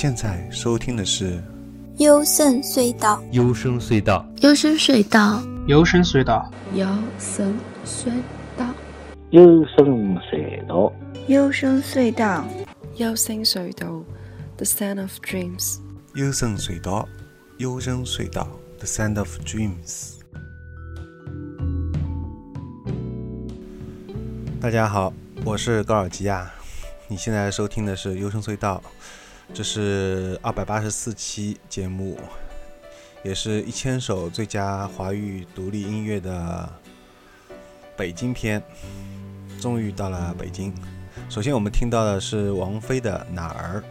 现在收听的是幽深隧道，幽深隧道，幽深隧道，幽深隧道，幽深隧道，幽深隧道，幽深隧道，幽深隧道，The Sound of Dreams。幽深隧道，幽深隧道，The Sound of Dreams。大家好，我是高尔基亚，你现在收听的是幽深隧道，这是二百八十四期节目，也是一千首最佳华语独立音乐的北京篇，终于到了北京。首先我们听到的是王菲的《哪儿》。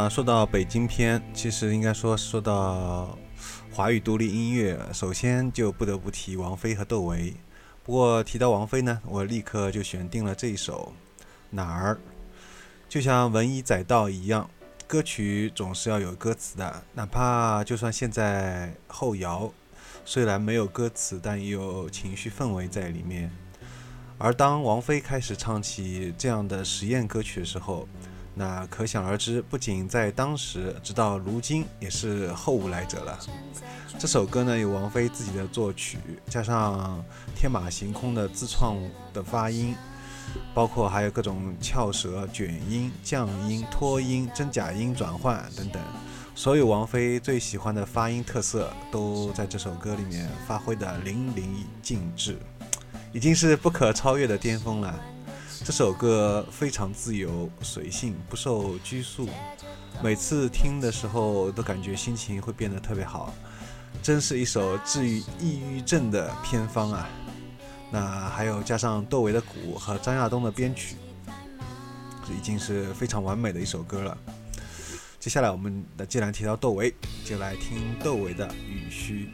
啊说到北京篇，其实应该说说到华语独立音乐，首先就不得不提王菲和窦唯。不过提到王菲呢，我立刻就选定了这一首《哪儿》。就像文以载道一样，歌曲总是要有歌词的，哪怕就算现在后摇，虽然没有歌词，但也有情绪氛围在里面。而当王菲开始唱起这样的实验歌曲的时候，那可想而知，不仅在当时，直到如今也是后无来者了。这首歌呢，有王菲自己的作曲，加上天马行空的自创的发音，包括还有各种翘舌、卷音、降音、拖音、真假音转换等等，所有王菲最喜欢的发音特色都在这首歌里面发挥的淋漓尽致。已经是不可超越的巅峰了。这首歌非常自由随性，不受拘束，每次听的时候都感觉心情会变得特别好，真是一首治愈抑郁症的偏方啊！那还有加上窦唯的鼓和张亚东的编曲，这已经是非常完美的一首歌了。接下来我们既然提到窦唯，就来听窦唯的《雨虚》。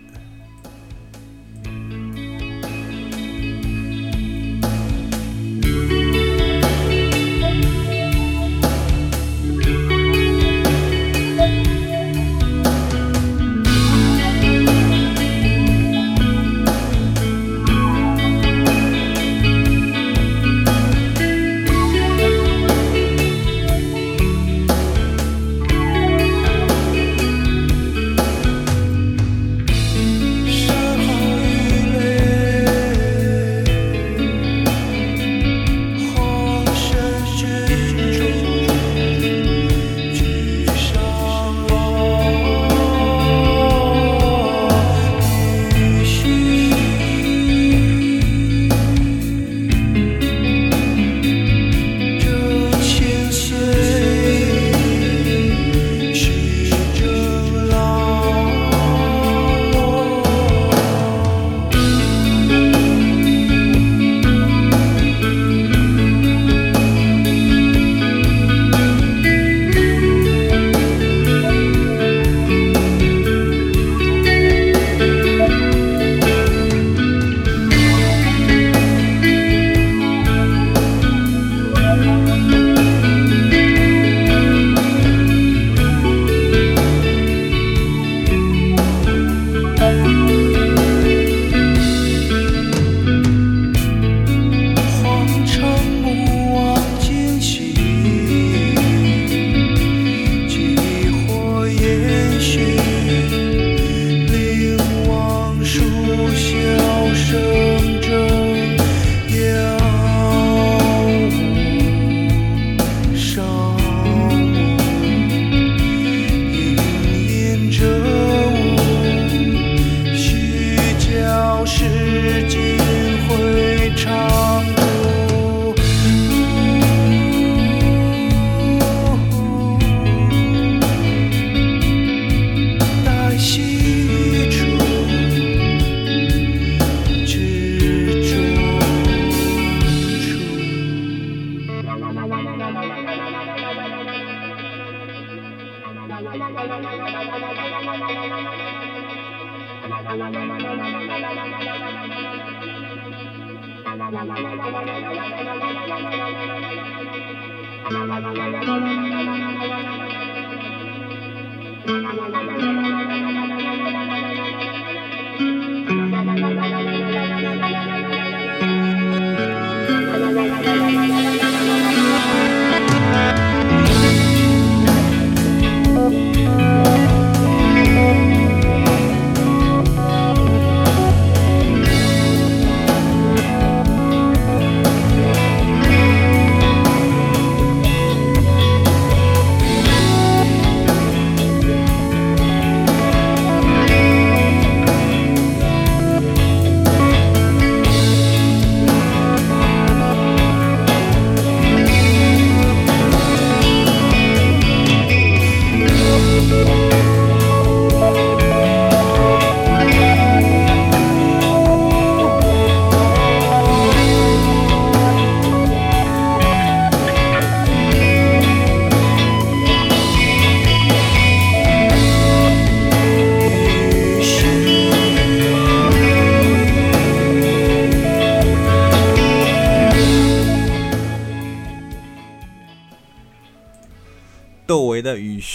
la la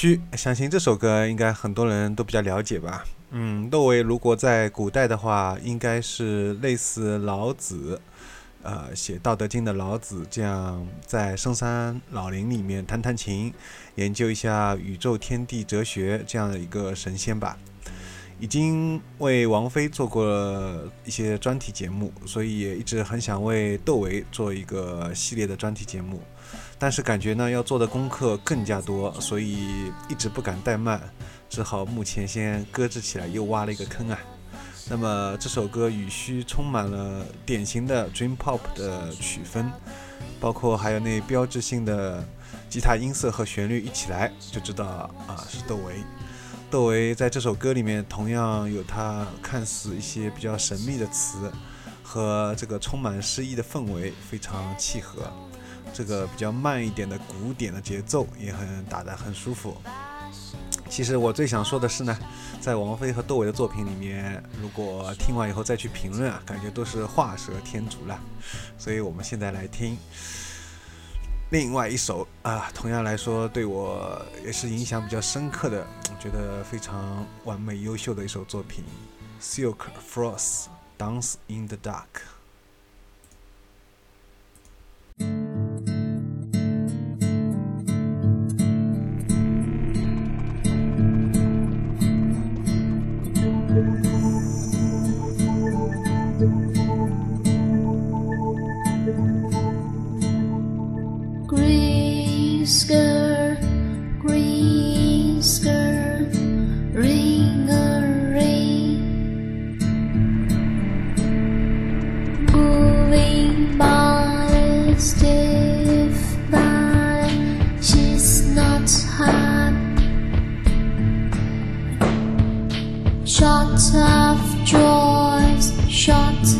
《》，相信这首歌应该很多人都比较了解吧。嗯，窦唯如果在古代的话，应该是类似老子，呃，写《道德经》的老子这样在深山老林里面弹弹琴，研究一下宇宙天地哲学这样的一个神仙吧。已经为王菲做过一些专题节目，所以也一直很想为窦唯做一个系列的专题节目，但是感觉呢要做的功课更加多，所以一直不敢怠慢，只好目前先搁置起来，又挖了一个坑啊。那么这首歌语序充满了典型的 Dream Pop 的曲风，包括还有那标志性的吉他音色和旋律一起来，就知道啊是窦唯。窦唯在这首歌里面同样有他看似一些比较神秘的词，和这个充满诗意的氛围非常契合。这个比较慢一点的古典的节奏也很打得很舒服。其实我最想说的是呢，在王菲和窦唯的作品里面，如果听完以后再去评论啊，感觉都是画蛇添足了。所以我们现在来听。另外一首啊，同样来说对我也是影响比较深刻的，我觉得非常完美优秀的一首作品，《Silk Frost Dance in the Dark》。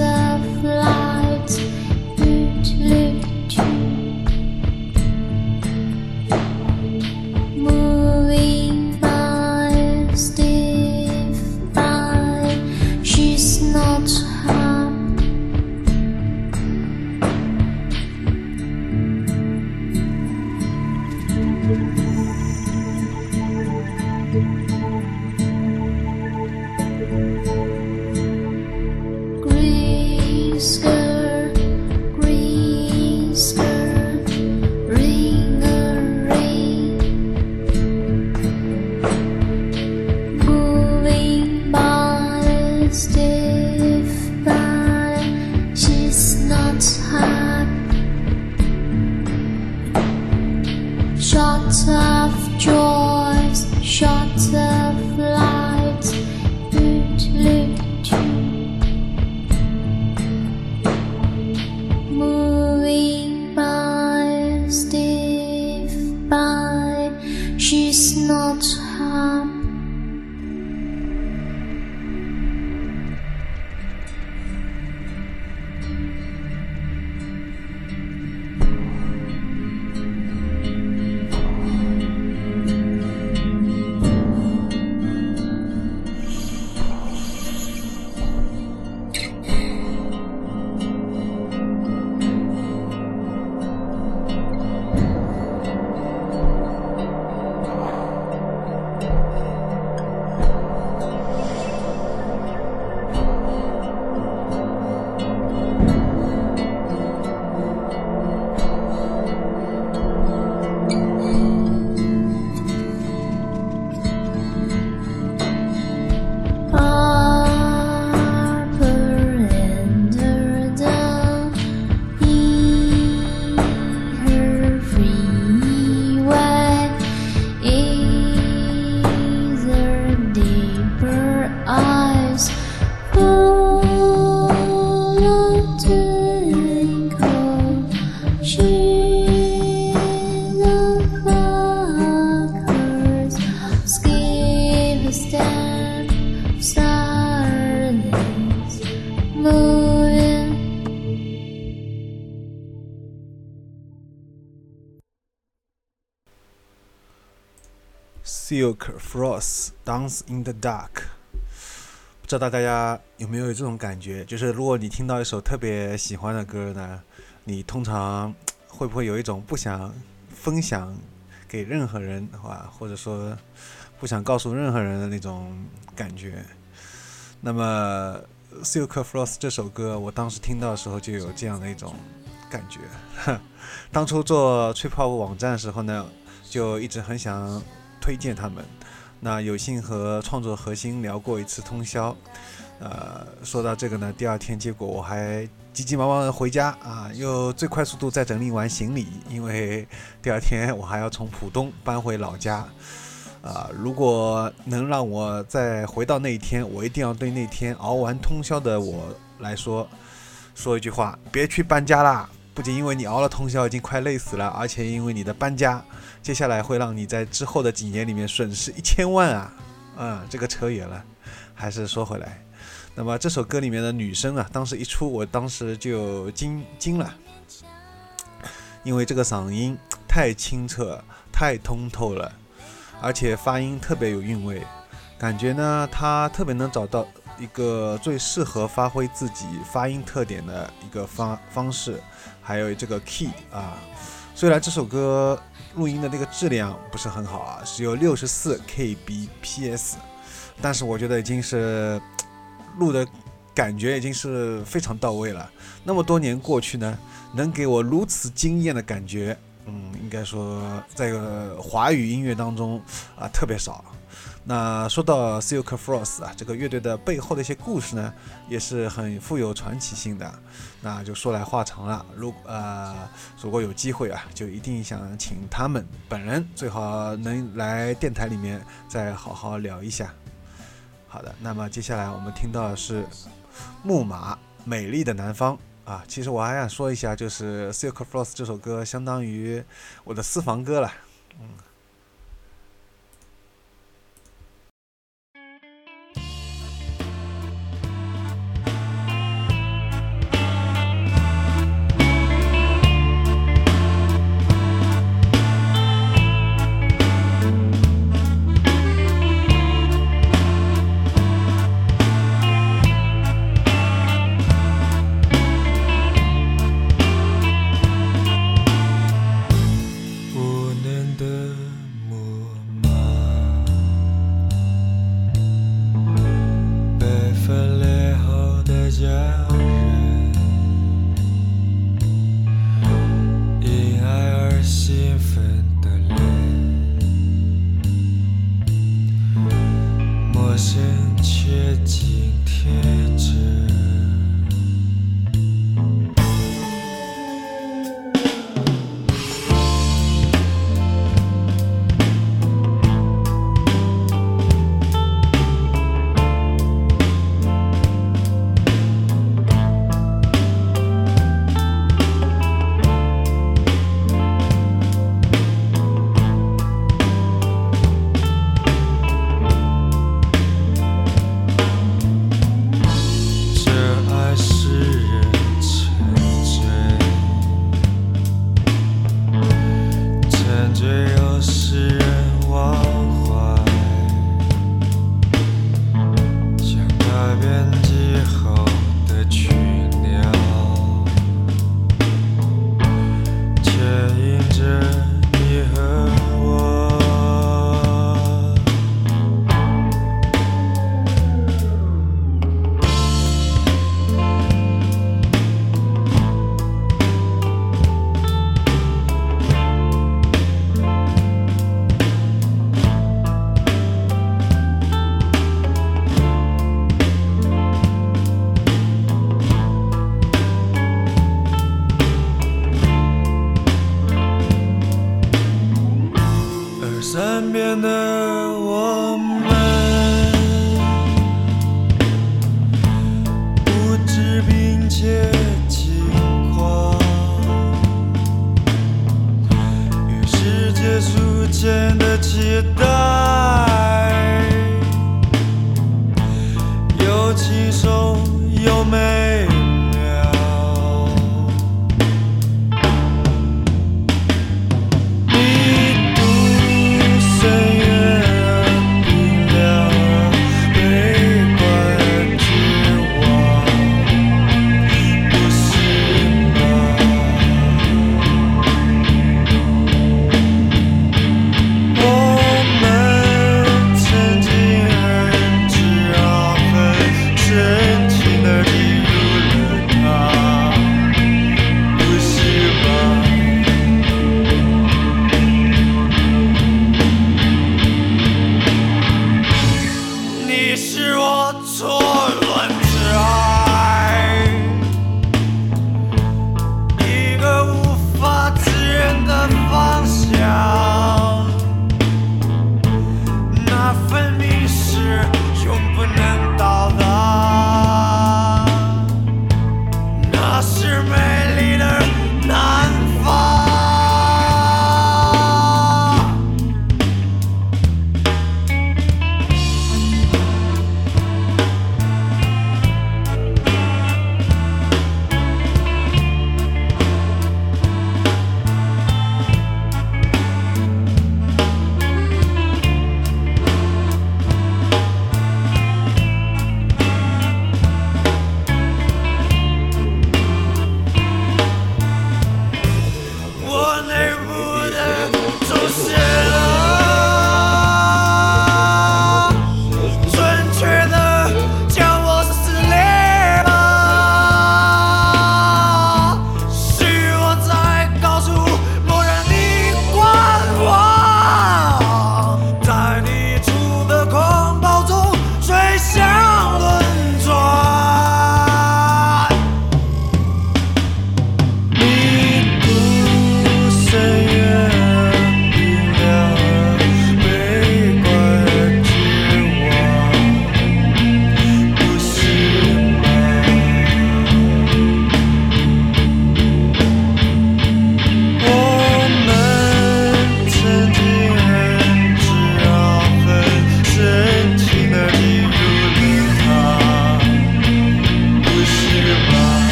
usar. Silk Frost Dance in the Dark，不知道大家有没有这种感觉？就是如果你听到一首特别喜欢的歌呢，你通常会不会有一种不想分享给任何人的，话，或者说不想告诉任何人的那种感觉？那么《Silk Frost》这首歌，我当时听到的时候就有这样的一种感觉。当初做吹泡网站的时候呢，就一直很想推荐他们。那有幸和创作核心聊过一次通宵。呃，说到这个呢，第二天结果我还急急忙忙的回家啊，又最快速度再整理完行李，因为第二天我还要从浦东搬回老家。啊，如果能让我再回到那一天，我一定要对那天熬完通宵的我来说，说一句话：别去搬家啦！不仅因为你熬了通宵已经快累死了，而且因为你的搬家，接下来会让你在之后的几年里面损失一千万啊！嗯，这个扯远了，还是说回来。那么这首歌里面的女声啊，当时一出，我当时就惊惊了，因为这个嗓音太清澈、太通透了。而且发音特别有韵味，感觉呢，她特别能找到一个最适合发挥自己发音特点的一个方方式，还有这个 key 啊。虽然这首歌录音的那个质量不是很好啊，只有六十四 kbps，但是我觉得已经是录的感觉已经是非常到位了。那么多年过去呢，能给我如此惊艳的感觉。嗯，应该说，在华语音乐当中啊，特别少。那说到 Silk Frost 啊，这个乐队的背后的一些故事呢，也是很富有传奇性的。那就说来话长了，如呃，如果有机会啊，就一定想请他们本人，最好能来电台里面再好好聊一下。好的，那么接下来我们听到的是木马，美丽的南方。啊，其实我还想说一下，就是《Silk Frost》这首歌，相当于我的私房歌了，嗯。而我们无知并且轻狂，与世界初见的期待，又轻松又美。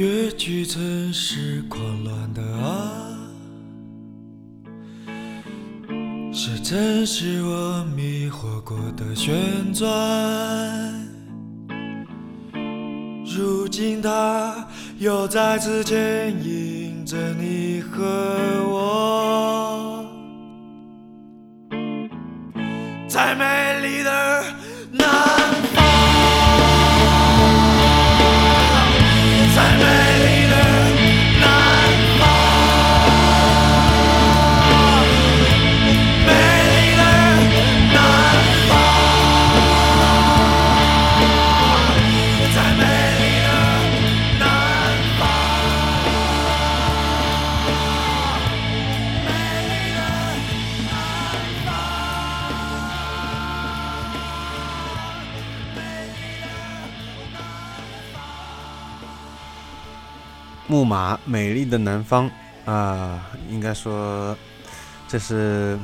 越剧曾是狂乱的啊，是曾是我迷惑过的旋转。如今它又再次牵引着你和我，木马，美丽的南方啊，应该说这是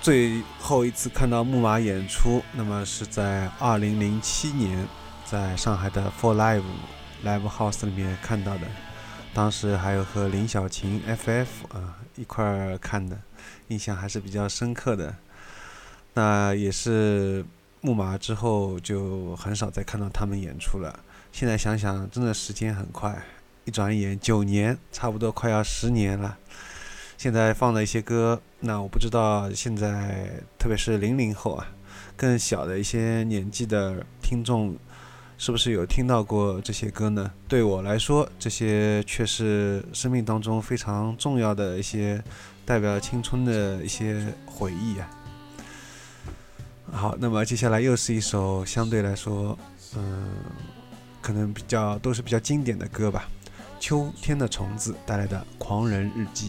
最后一次看到木马演出，那么是在二零零七年在上海的 For Live Live House 里面看到的，当时还有和林小琴 FF 啊一块儿看的，印象还是比较深刻的。那也是木马之后就很少再看到他们演出了。现在想想，真的时间很快，一转眼九年，差不多快要十年了。现在放的一些歌，那我不知道现在特别是零零后啊，更小的一些年纪的听众，是不是有听到过这些歌呢？对我来说，这些却是生命当中非常重要的一些代表青春的一些回忆啊。好，那么接下来又是一首相对来说，嗯。可能比较都是比较经典的歌吧，《秋天的虫子》带来的《狂人日记》。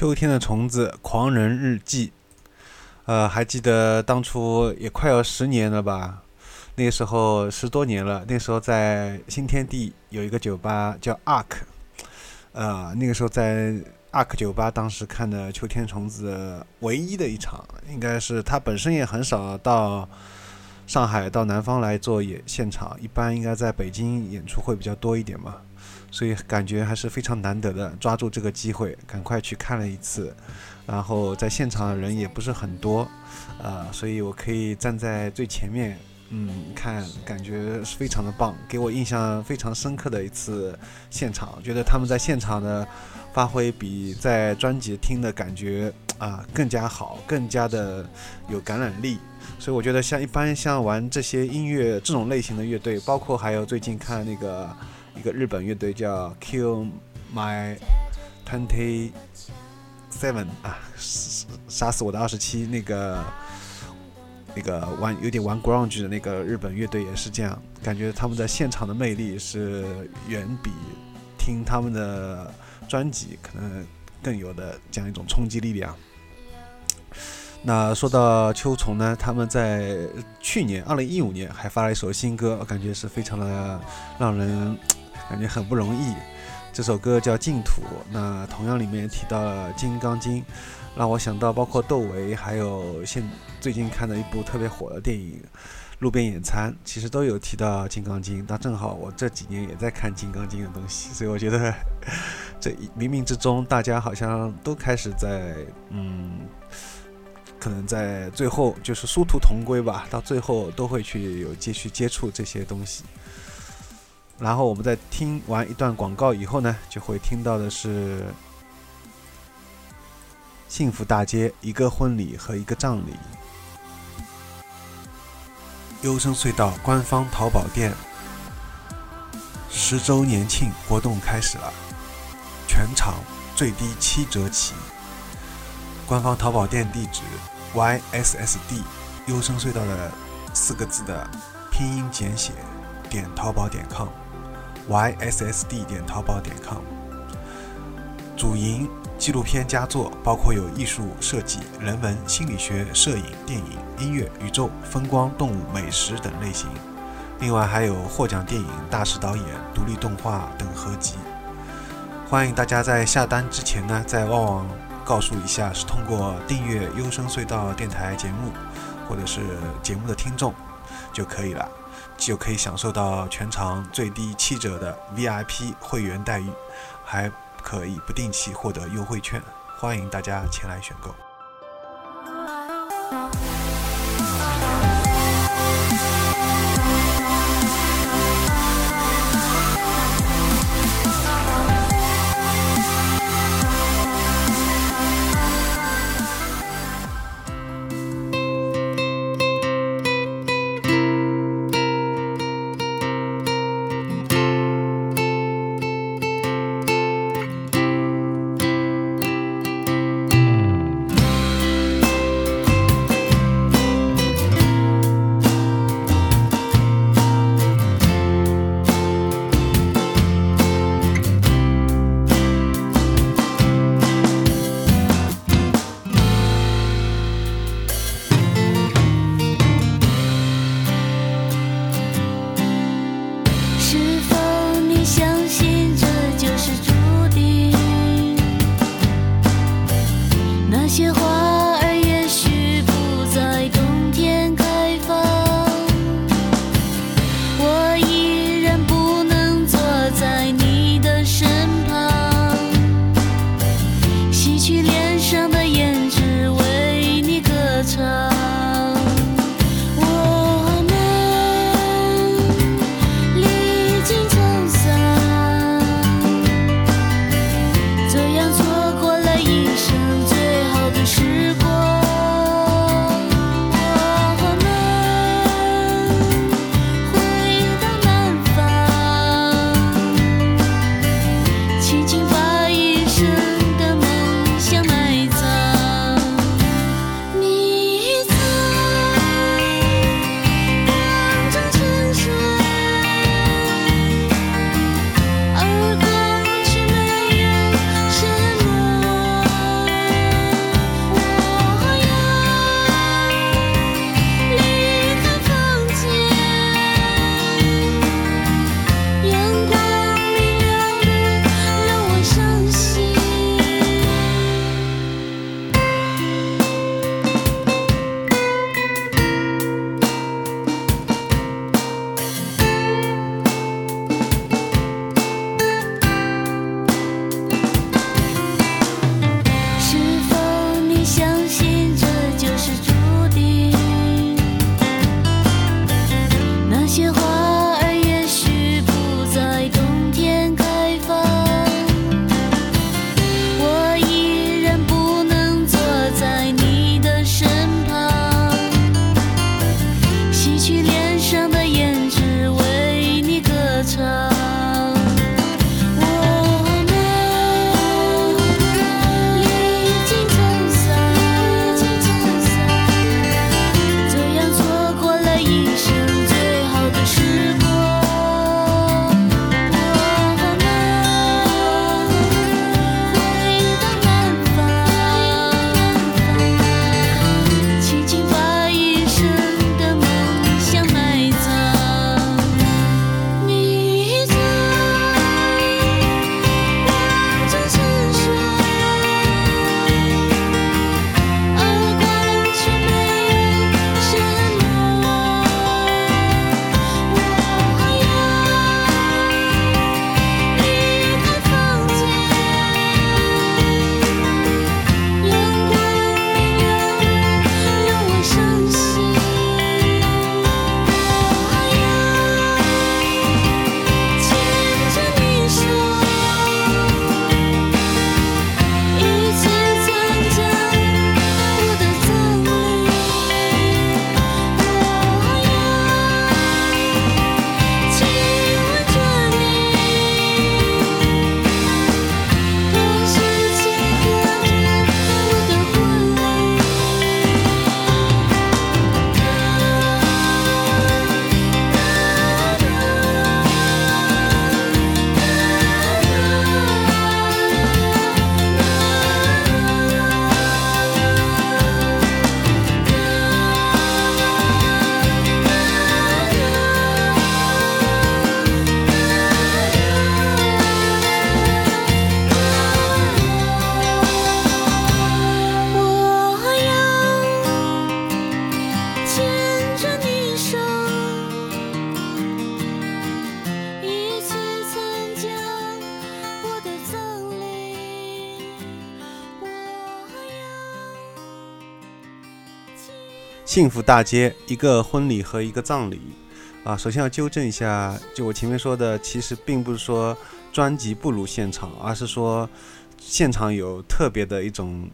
秋天的虫子，狂人日记。呃，还记得当初也快要十年了吧？那时候十多年了。那时候在新天地有一个酒吧叫 Ark，呃，那个时候在 Ark 酒吧，当时看的秋天虫子唯一的一场，应该是他本身也很少到上海到南方来做演现场，一般应该在北京演出会比较多一点嘛。所以感觉还是非常难得的，抓住这个机会，赶快去看了一次。然后在现场的人也不是很多，呃，所以我可以站在最前面，嗯，看，感觉是非常的棒，给我印象非常深刻的一次现场。觉得他们在现场的发挥比在专辑听的感觉啊更加好，更加的有感染力。所以我觉得像一般像玩这些音乐这种类型的乐队，包括还有最近看那个。一个日本乐队叫 Kill My Twenty Seven 啊，杀死我的二十七，那个那个玩有点玩 grunge 的那个日本乐队也是这样，感觉他们在现场的魅力是远比听他们的专辑可能更有的这样一种冲击力量。那说到秋虫呢，他们在去年二零一五年还发了一首新歌，我感觉是非常的让人。感觉很不容易。这首歌叫《净土》，那同样里面提到了《金刚经》，让我想到包括窦唯，还有现最近看的一部特别火的电影《路边野餐》，其实都有提到《金刚经》。那正好我这几年也在看《金刚经》的东西，所以我觉得这冥冥之中，大家好像都开始在嗯，可能在最后就是殊途同归吧，到最后都会去有继续接触这些东西。然后我们在听完一段广告以后呢，就会听到的是《幸福大街》一个婚礼和一个葬礼。优声隧道官方淘宝店十周年庆活动开始了，全场最低七折起。官方淘宝店地址：yssd 优声隧道的四个字的拼音简写点淘宝点 com。Yssd 点淘宝点 com，主营纪录片佳作，包括有艺术设计、人文、心理学、摄影、电影、音乐、宇宙、风光、动物、美食等类型。另外还有获奖电影、大师导演、独立动画等合集。欢迎大家在下单之前呢，在旺旺告诉一下是通过订阅优声隧道电台节目，或者是节目的听众就可以了。就可以享受到全场最低七折的 VIP 会员待遇，还可以不定期获得优惠券，欢迎大家前来选购。幸福大街一个婚礼和一个葬礼啊。首先要纠正一下，就我前面说的，其实并不是说专辑不如现场，而是说现场有特别的一种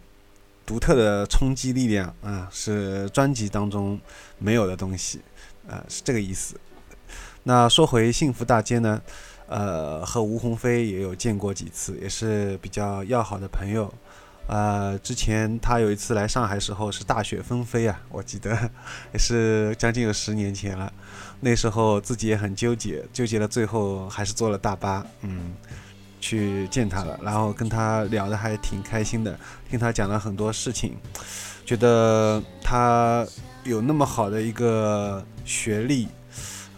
独特的冲击力量啊，是专辑当中没有的东西啊，是这个意思。那说回幸福大街呢，呃，和吴鸿飞也有见过几次，也是比较要好的朋友。呃，之前他有一次来上海时候是大雪纷飞啊，我记得也是将近有十年前了。那时候自己也很纠结，纠结了最后还是坐了大巴，嗯，去见他了。然后跟他聊的还挺开心的，听他讲了很多事情，觉得他有那么好的一个学历，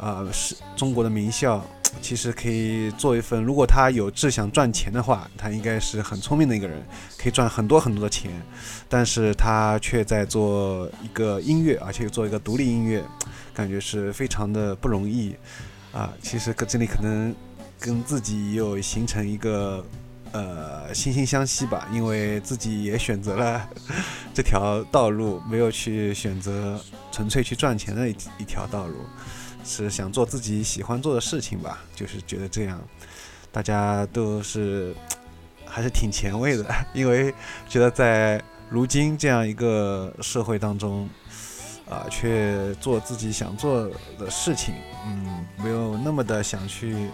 啊，是中国的名校。其实可以做一份，如果他有志想赚钱的话，他应该是很聪明的一个人，可以赚很多很多的钱。但是他却在做一个音乐，而且又做一个独立音乐，感觉是非常的不容易啊。其实这里可能跟自己有形成一个呃惺惺相惜吧，因为自己也选择了这条道路，没有去选择纯粹去赚钱的一一条道路。是想做自己喜欢做的事情吧，就是觉得这样，大家都是还是挺前卫的，因为觉得在如今这样一个社会当中，啊，却做自己想做的事情，嗯，没有那么的想去，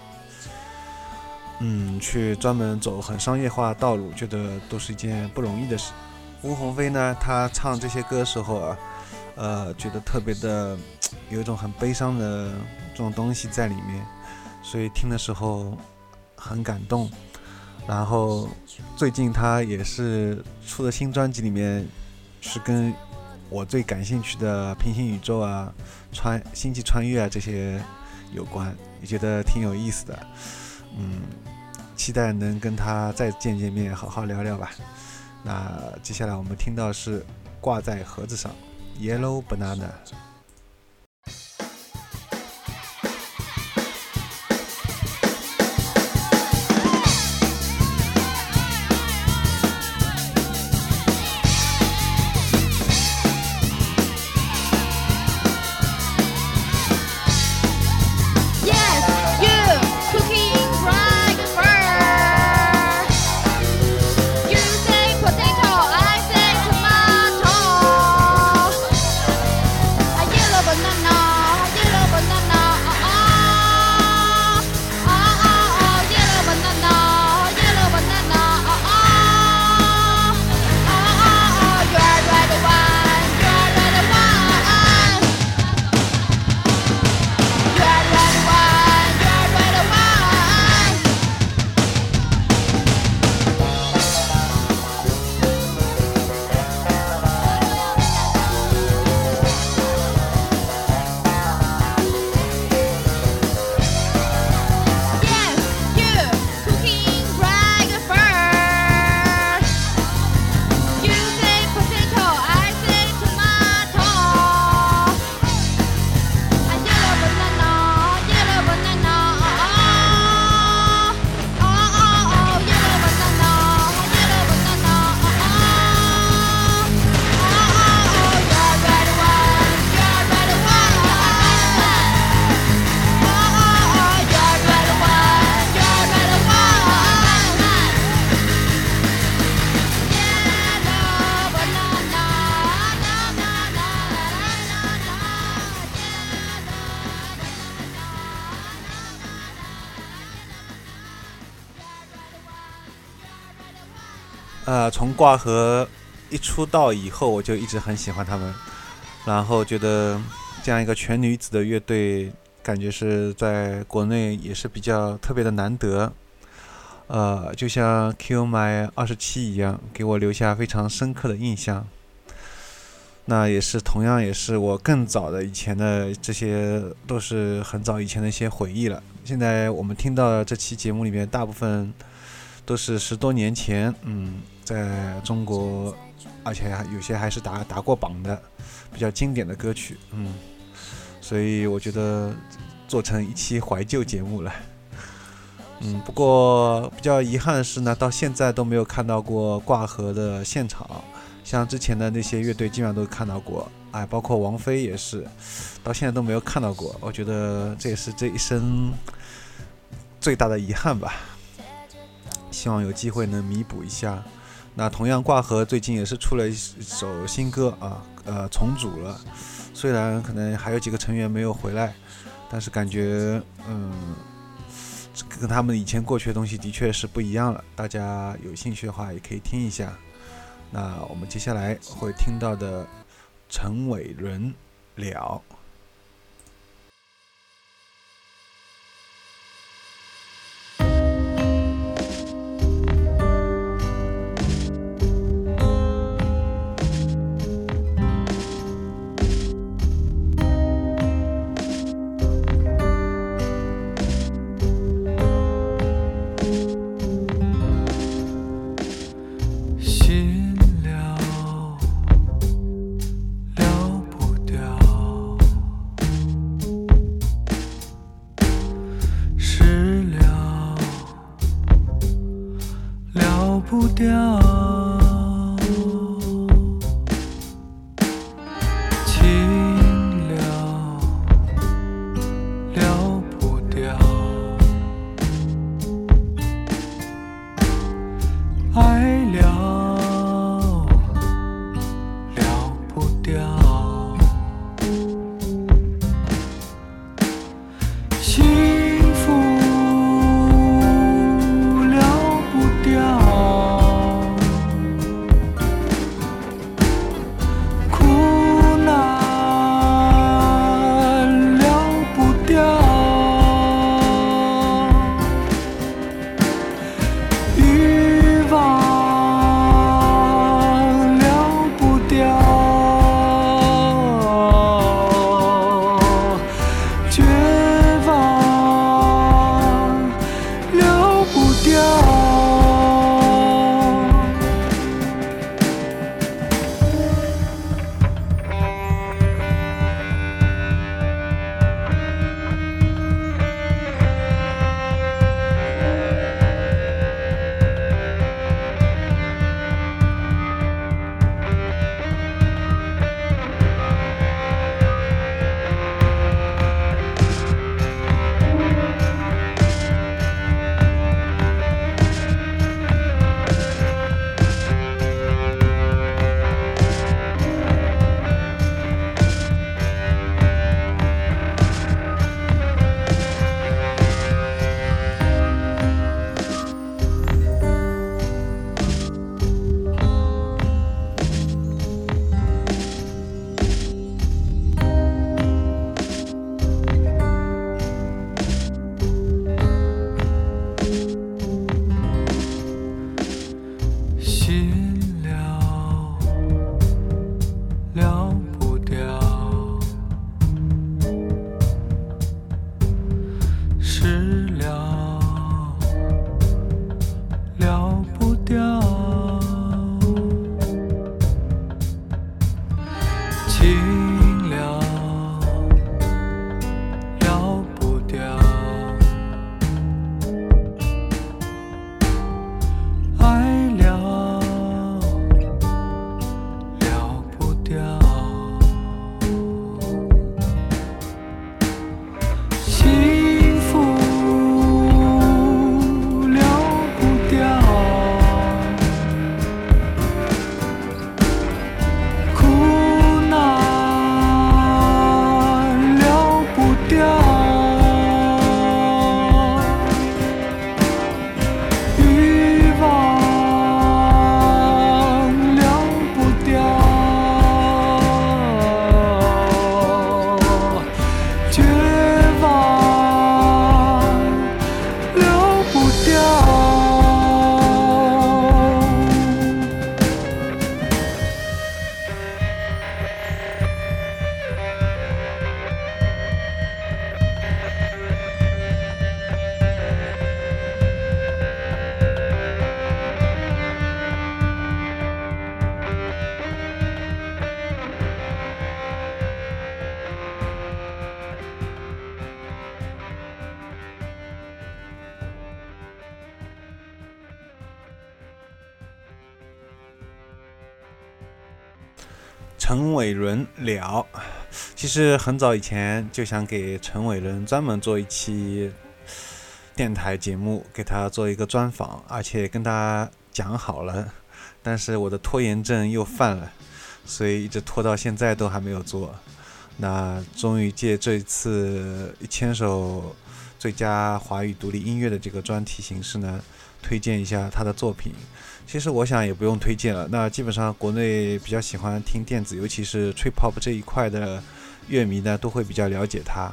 嗯，去专门走很商业化道路，觉得都是一件不容易的事。吴鸿飞呢，他唱这些歌时候啊。呃，觉得特别的有一种很悲伤的这种东西在里面，所以听的时候很感动。然后最近他也是出的新专辑，里面是跟我最感兴趣的平行宇宙啊、穿星际穿越啊这些有关，也觉得挺有意思的。嗯，期待能跟他再见见面，好好聊聊吧。那接下来我们听到是挂在盒子上。Yellow banana. 挂盒一出道以后，我就一直很喜欢他们，然后觉得这样一个全女子的乐队，感觉是在国内也是比较特别的难得。呃，就像 Q My 二十七一样，给我留下非常深刻的印象。那也是同样也是我更早的以前的这些都是很早以前的一些回忆了。现在我们听到这期节目里面，大部分都是十多年前，嗯。在中国，而且还有些还是打打过榜的，比较经典的歌曲，嗯，所以我觉得做成一期怀旧节目了，嗯，不过比较遗憾的是呢，到现在都没有看到过挂盒的现场，像之前的那些乐队基本上都看到过，哎，包括王菲也是，到现在都没有看到过。我觉得这也是这一生最大的遗憾吧。希望有机会能弥补一下。那同样，挂盒最近也是出了一首新歌啊，呃，重组了。虽然可能还有几个成员没有回来，但是感觉，嗯，跟他们以前过去的东西的确是不一样了。大家有兴趣的话，也可以听一下。那我们接下来会听到的陈伟伦了。实很早以前就想给陈伟伦专门做一期电台节目，给他做一个专访，而且跟他讲好了，但是我的拖延症又犯了，所以一直拖到现在都还没有做。那终于借这一次千手最佳华语独立音乐的这个专题形式呢，推荐一下他的作品。其实我想也不用推荐了，那基本上国内比较喜欢听电子，尤其是 tripop 这一块的乐迷呢，都会比较了解他。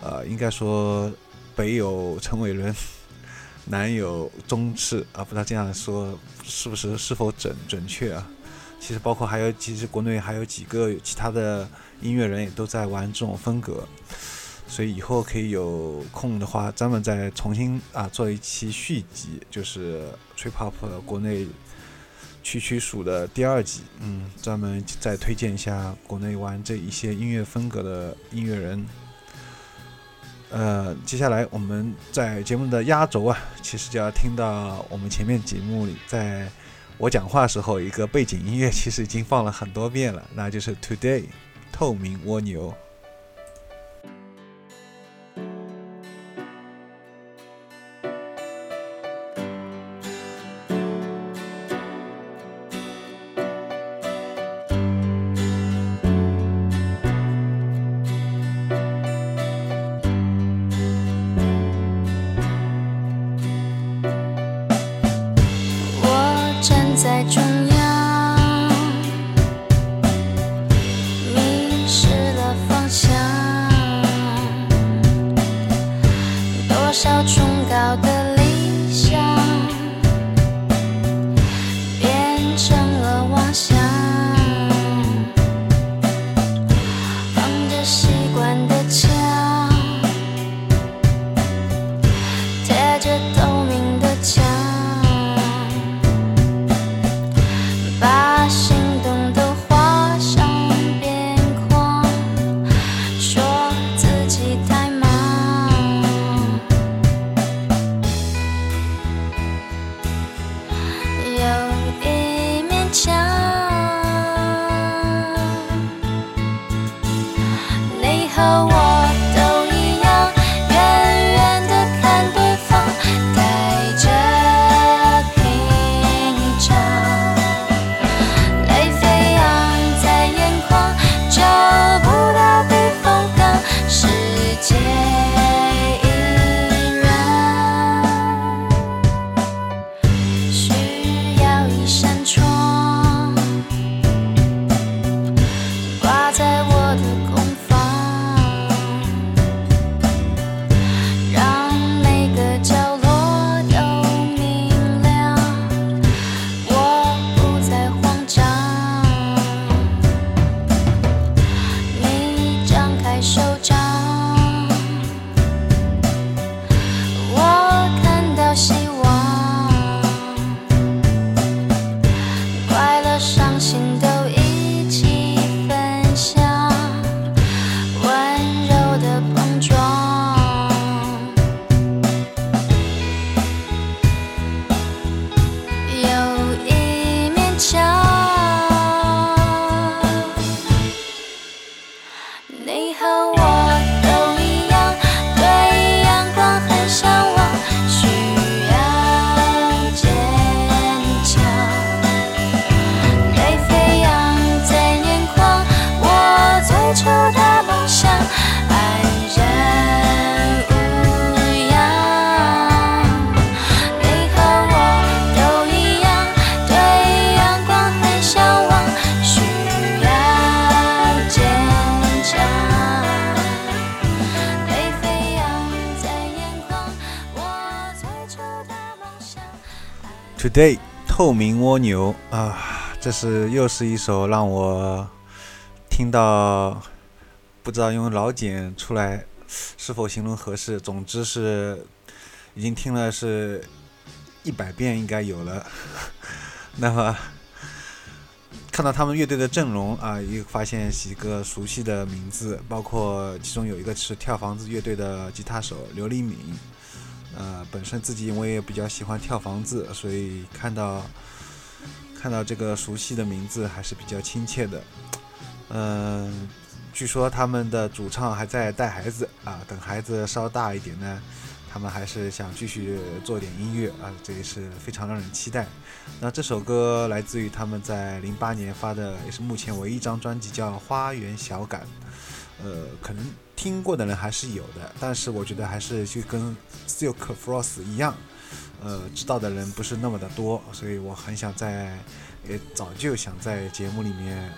呃，应该说北有陈伟伦，南有钟赤啊，不知道这样说是不是是否准准确啊？其实包括还有，其实国内还有几个其他的音乐人也都在玩这种风格。所以以后可以有空的话，咱们再重新啊做一期续集，就是 Trip Hop 国内区区数的第二集，嗯，专门再推荐一下国内玩这一些音乐风格的音乐人。呃，接下来我们在节目的压轴啊，其实就要听到我们前面节目里，在我讲话时候一个背景音乐，其实已经放了很多遍了，那就是 Today 透明蜗牛。Today，透明蜗牛啊，这是又是一首让我听到不知道用老茧出来是否形容合适。总之是已经听了是一百遍应该有了。那么看到他们乐队的阵容啊，又发现几个熟悉的名字，包括其中有一个是跳房子乐队的吉他手刘立敏。呃，本身自己我也比较喜欢跳房子，所以看到看到这个熟悉的名字还是比较亲切的。嗯，据说他们的主唱还在带孩子啊，等孩子稍大一点呢，他们还是想继续做点音乐啊，这也是非常让人期待。那这首歌来自于他们在零八年发的，也是目前唯一一张专辑，叫《花园小感》。呃，可能听过的人还是有的，但是我觉得还是就跟 Silk Frost 一样，呃，知道的人不是那么的多，所以我很想在，也早就想在节目里面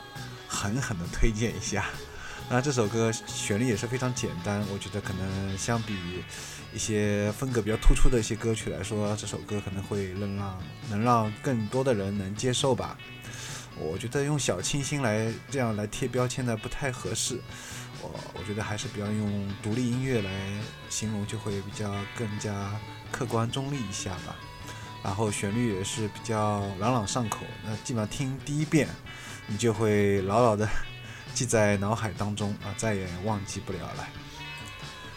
狠狠的推荐一下。那这首歌旋律也是非常简单，我觉得可能相比一些风格比较突出的一些歌曲来说，这首歌可能会能让能让更多的人能接受吧。我觉得用小清新来这样来贴标签的不太合适。我我觉得还是比较用独立音乐来形容，就会比较更加客观中立一下吧。然后旋律也是比较朗朗上口，那基本上听第一遍，你就会牢牢的记在脑海当中啊，再也忘记不了了。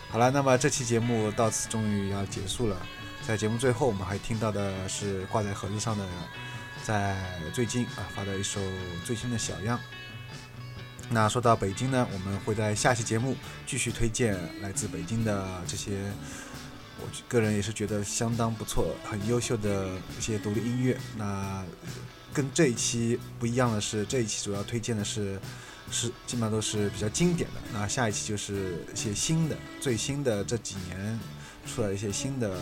好了，那么这期节目到此终于要结束了。在节目最后，我们还听到的是挂在盒子上的，在最近啊发的一首最新的小样。那说到北京呢，我们会在下期节目继续推荐来自北京的这些，我个人也是觉得相当不错、很优秀的一些独立音乐。那跟这一期不一样的是，这一期主要推荐的是是基本上都是比较经典的。那下一期就是一些新的、最新的这几年出来一些新的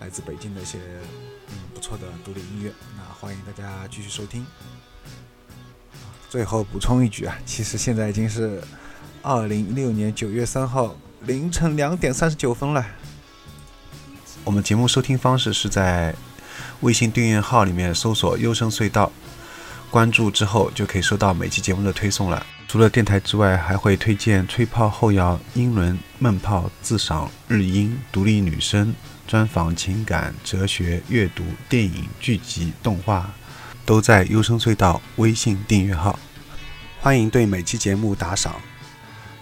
来自北京的一些嗯不错的独立音乐。那欢迎大家继续收听。最后补充一句啊，其实现在已经是二零一六年九月三号凌晨两点三十九分了。我们节目收听方式是在微信订阅号里面搜索“优声隧道”，关注之后就可以收到每期节目的推送了。除了电台之外，还会推荐吹泡后摇、英伦闷泡、自赏、日音、独立女声、专访、情感、哲学、阅读、电影、剧集、动画。都在优声隧道微信订阅号，欢迎对每期节目打赏，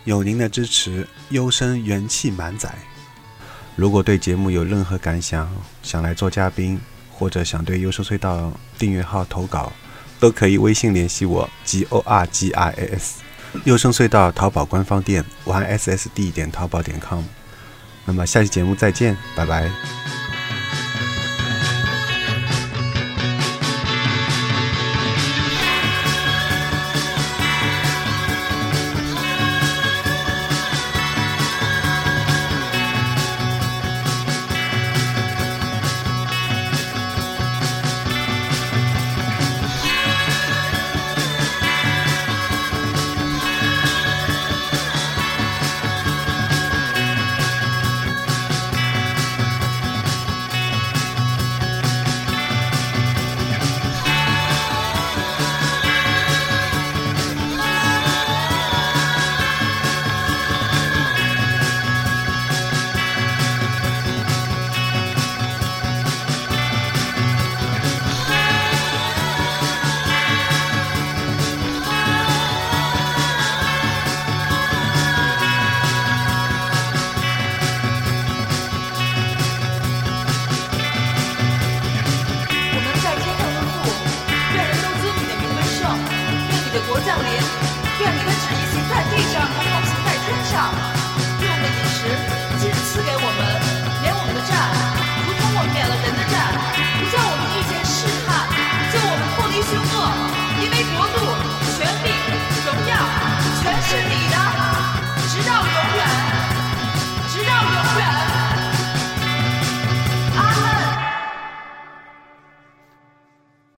有您的支持，优声元气满载。如果对节目有任何感想，想来做嘉宾，或者想对优声隧道订阅号投稿，都可以微信联系我，g o r g i a s。优声隧道淘宝官方店，y s s d 点淘宝点 com。那么下期节目再见，拜拜。